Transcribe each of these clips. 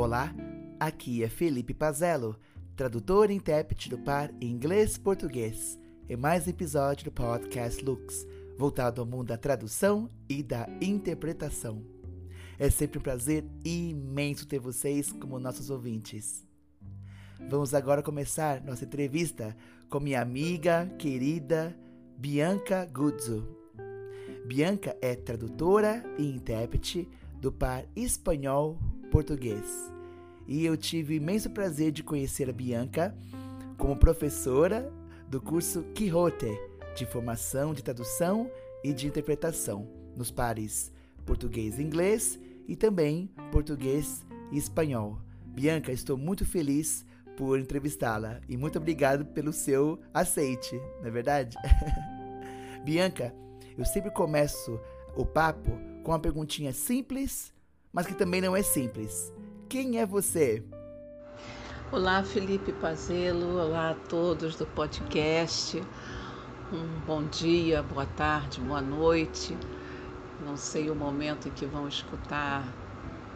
Olá, aqui é Felipe Pazello, tradutor e intérprete do par inglês-português, em mais um episódio do podcast Lux, voltado ao mundo da tradução e da interpretação. É sempre um prazer imenso ter vocês como nossos ouvintes. Vamos agora começar nossa entrevista com minha amiga querida Bianca Guzzo. Bianca é tradutora e intérprete do par espanhol-português. E eu tive imenso prazer de conhecer a Bianca como professora do curso Quixote de formação de tradução e de interpretação nos pares português e inglês e também português e espanhol. Bianca, estou muito feliz por entrevistá-la e muito obrigado pelo seu aceite, não é verdade? Bianca, eu sempre começo o papo com uma perguntinha simples, mas que também não é simples. Quem é você? Olá, Felipe Pazelo. Olá a todos do podcast. Um bom dia, boa tarde, boa noite. Não sei o momento em que vão escutar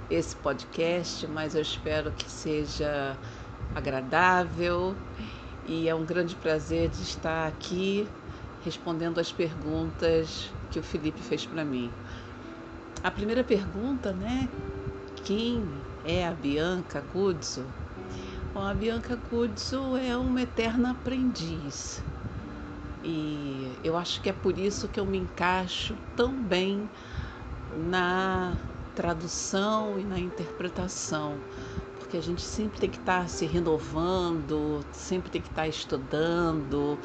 esse podcast, mas eu espero que seja agradável e é um grande prazer de estar aqui respondendo as perguntas que o Felipe fez para mim. A primeira pergunta, né? Quem é a Bianca Guzzo? Bom, a Bianca Guzzo é uma eterna aprendiz. E eu acho que é por isso que eu me encaixo tão bem na tradução e na interpretação, porque a gente sempre tem que estar se renovando, sempre tem que estar estudando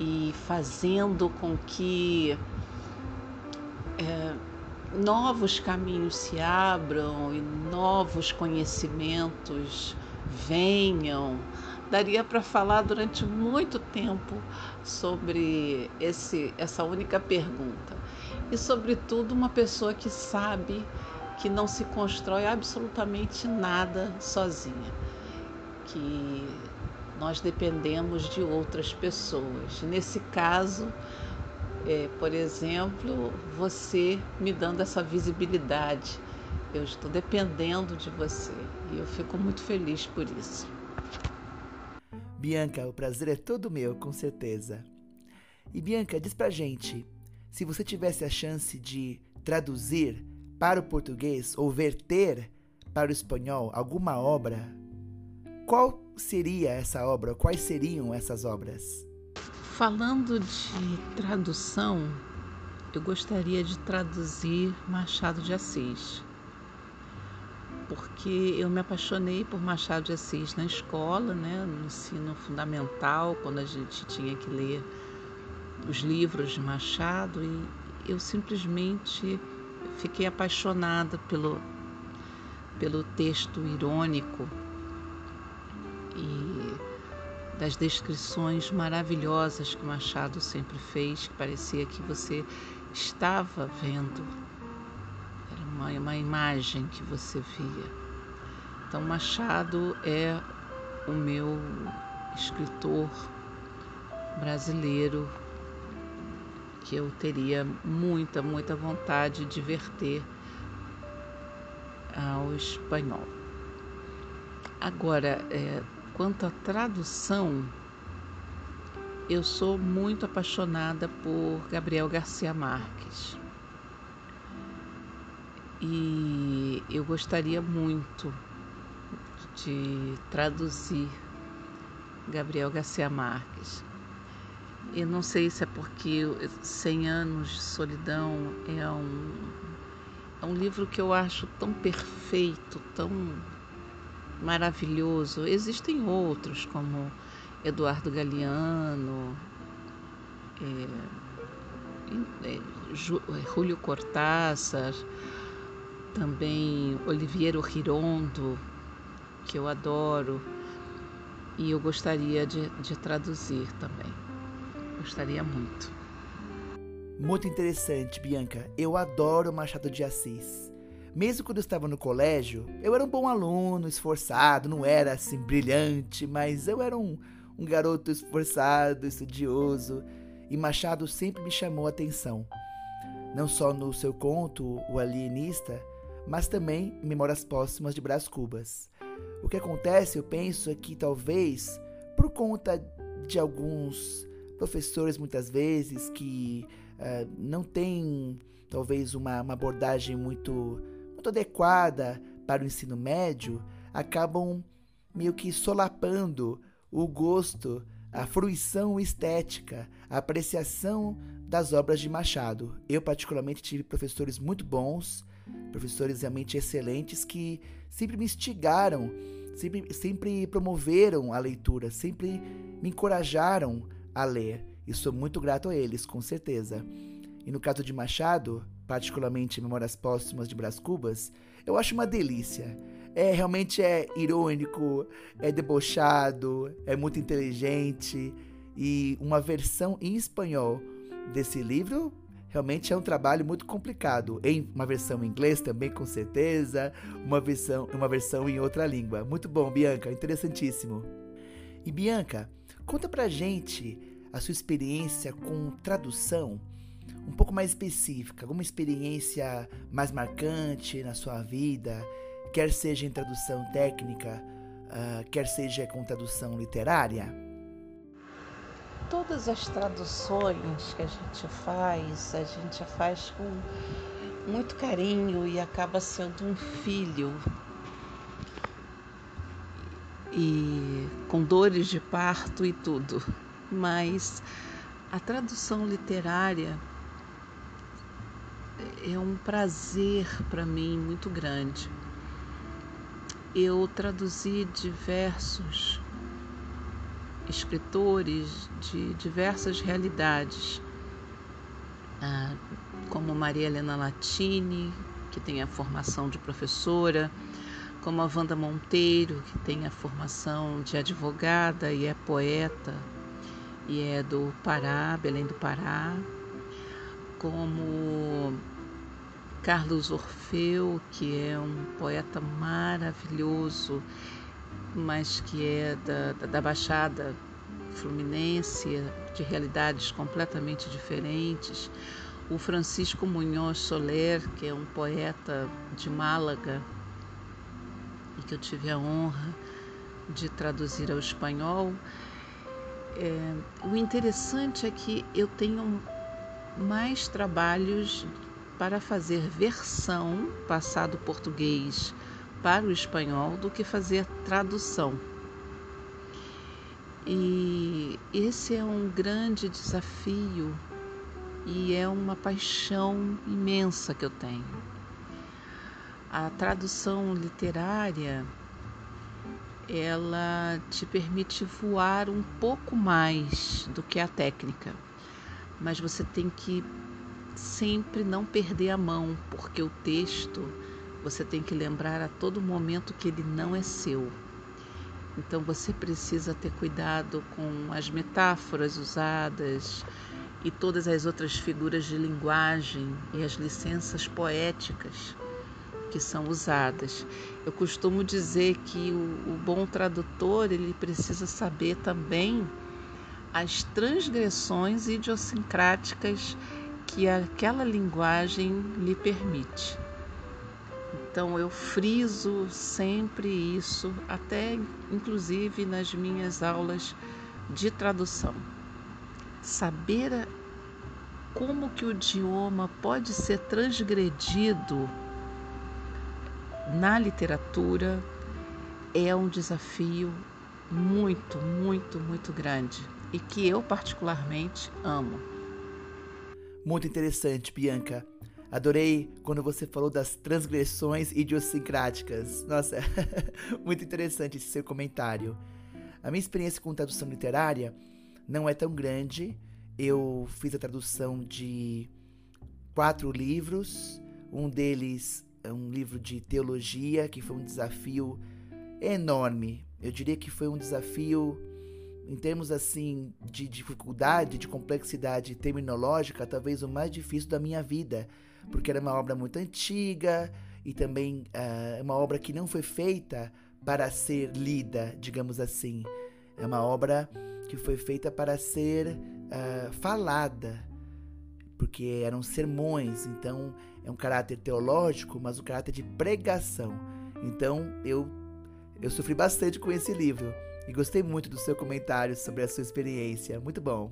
e fazendo com que é, novos caminhos se abram e novos conhecimentos venham. Daria para falar durante muito tempo sobre esse, essa única pergunta. E, sobretudo, uma pessoa que sabe que não se constrói absolutamente nada sozinha, que nós dependemos de outras pessoas. Nesse caso, é, por exemplo, você me dando essa visibilidade, eu estou dependendo de você e eu fico muito feliz por isso. Bianca, o prazer é todo meu, com certeza. E Bianca, diz pra gente, se você tivesse a chance de traduzir para o português ou verter para o espanhol alguma obra, qual seria essa obra? Quais seriam essas obras? Falando de tradução, eu gostaria de traduzir Machado de Assis, porque eu me apaixonei por Machado de Assis na escola, né, no ensino fundamental, quando a gente tinha que ler os livros de Machado, e eu simplesmente fiquei apaixonada pelo, pelo texto irônico. E das descrições maravilhosas que Machado sempre fez, que parecia que você estava vendo. Era uma, uma imagem que você via. Então, Machado é o meu escritor brasileiro que eu teria muita, muita vontade de verter ao espanhol. Agora, é, quanto à tradução, eu sou muito apaixonada por Gabriel Garcia Marques. E eu gostaria muito de traduzir Gabriel Garcia Marques. Eu não sei se é porque Cem Anos de Solidão é um, é um livro que eu acho tão perfeito, tão maravilhoso. Existem outros, como Eduardo Galeano, é, é, é Júlio Cortázar, também Oliviero Girondo, que eu adoro, e eu gostaria de, de traduzir também. Gostaria muito. Muito interessante, Bianca. Eu adoro Machado de Assis. Mesmo quando eu estava no colégio, eu era um bom aluno, esforçado, não era assim brilhante, mas eu era um, um garoto esforçado, estudioso, e Machado sempre me chamou a atenção. Não só no seu conto, O Alienista, mas também Memórias Póstumas de Brás Cubas. O que acontece, eu penso, é que talvez por conta de alguns professores, muitas vezes, que uh, não têm talvez uma, uma abordagem muito, muito adequada para o ensino médio, acabam meio que solapando o gosto, a fruição estética, a apreciação das obras de Machado. Eu, particularmente, tive professores muito bons, professores realmente excelentes que sempre me instigaram, sempre, sempre promoveram a leitura, sempre me encorajaram a ler. E sou muito grato a eles, com certeza. E no caso de Machado, particularmente Memórias Póstumas de Brás Cubas, eu acho uma delícia. É realmente é irônico, é debochado, é muito inteligente e uma versão em espanhol desse livro realmente é um trabalho muito complicado. Em uma versão em inglês também, com certeza, uma versão, uma versão em outra língua. Muito bom, Bianca, interessantíssimo. E Bianca, conta pra gente a sua experiência com tradução um pouco mais específica, alguma experiência mais marcante na sua vida, quer seja em tradução técnica, uh, quer seja com tradução literária? Todas as traduções que a gente faz, a gente faz com muito carinho e acaba sendo um filho. E com dores de parto e tudo. Mas a tradução literária é um prazer para mim muito grande. Eu traduzi diversos escritores de diversas realidades, ah, como Maria Helena Latini, que tem a formação de professora, como a Wanda Monteiro, que tem a formação de advogada e é poeta, e é do Pará, Belém do Pará, como Carlos Orfeu, que é um poeta maravilhoso, mas que é da, da Baixada Fluminense, de realidades completamente diferentes. O Francisco Munhoz Soler, que é um poeta de Málaga e que eu tive a honra de traduzir ao espanhol. É, o interessante é que eu tenho mais trabalhos para fazer versão passar do português para o espanhol do que fazer tradução. E esse é um grande desafio e é uma paixão imensa que eu tenho. A tradução literária ela te permite voar um pouco mais do que a técnica, mas você tem que sempre não perder a mão, porque o texto você tem que lembrar a todo momento que ele não é seu. Então você precisa ter cuidado com as metáforas usadas e todas as outras figuras de linguagem e as licenças poéticas que são usadas. Eu costumo dizer que o, o bom tradutor ele precisa saber também as transgressões idiosincráticas que aquela linguagem lhe permite. Então eu friso sempre isso, até inclusive nas minhas aulas de tradução. Saber como que o idioma pode ser transgredido na literatura é um desafio muito, muito, muito grande e que eu particularmente amo. Muito interessante, Bianca. Adorei quando você falou das transgressões idiosincráticas. Nossa, muito interessante esse seu comentário. A minha experiência com tradução literária não é tão grande. Eu fiz a tradução de quatro livros. Um deles é um livro de teologia, que foi um desafio enorme. Eu diria que foi um desafio em termos assim de dificuldade, de complexidade terminológica, talvez o mais difícil da minha vida, porque era uma obra muito antiga e também uh, uma obra que não foi feita para ser lida, digamos assim. É uma obra que foi feita para ser uh, falada, porque eram sermões, então é um caráter teológico, mas um caráter de pregação. Então eu eu sofri bastante com esse livro e gostei muito do seu comentário sobre a sua experiência. Muito bom.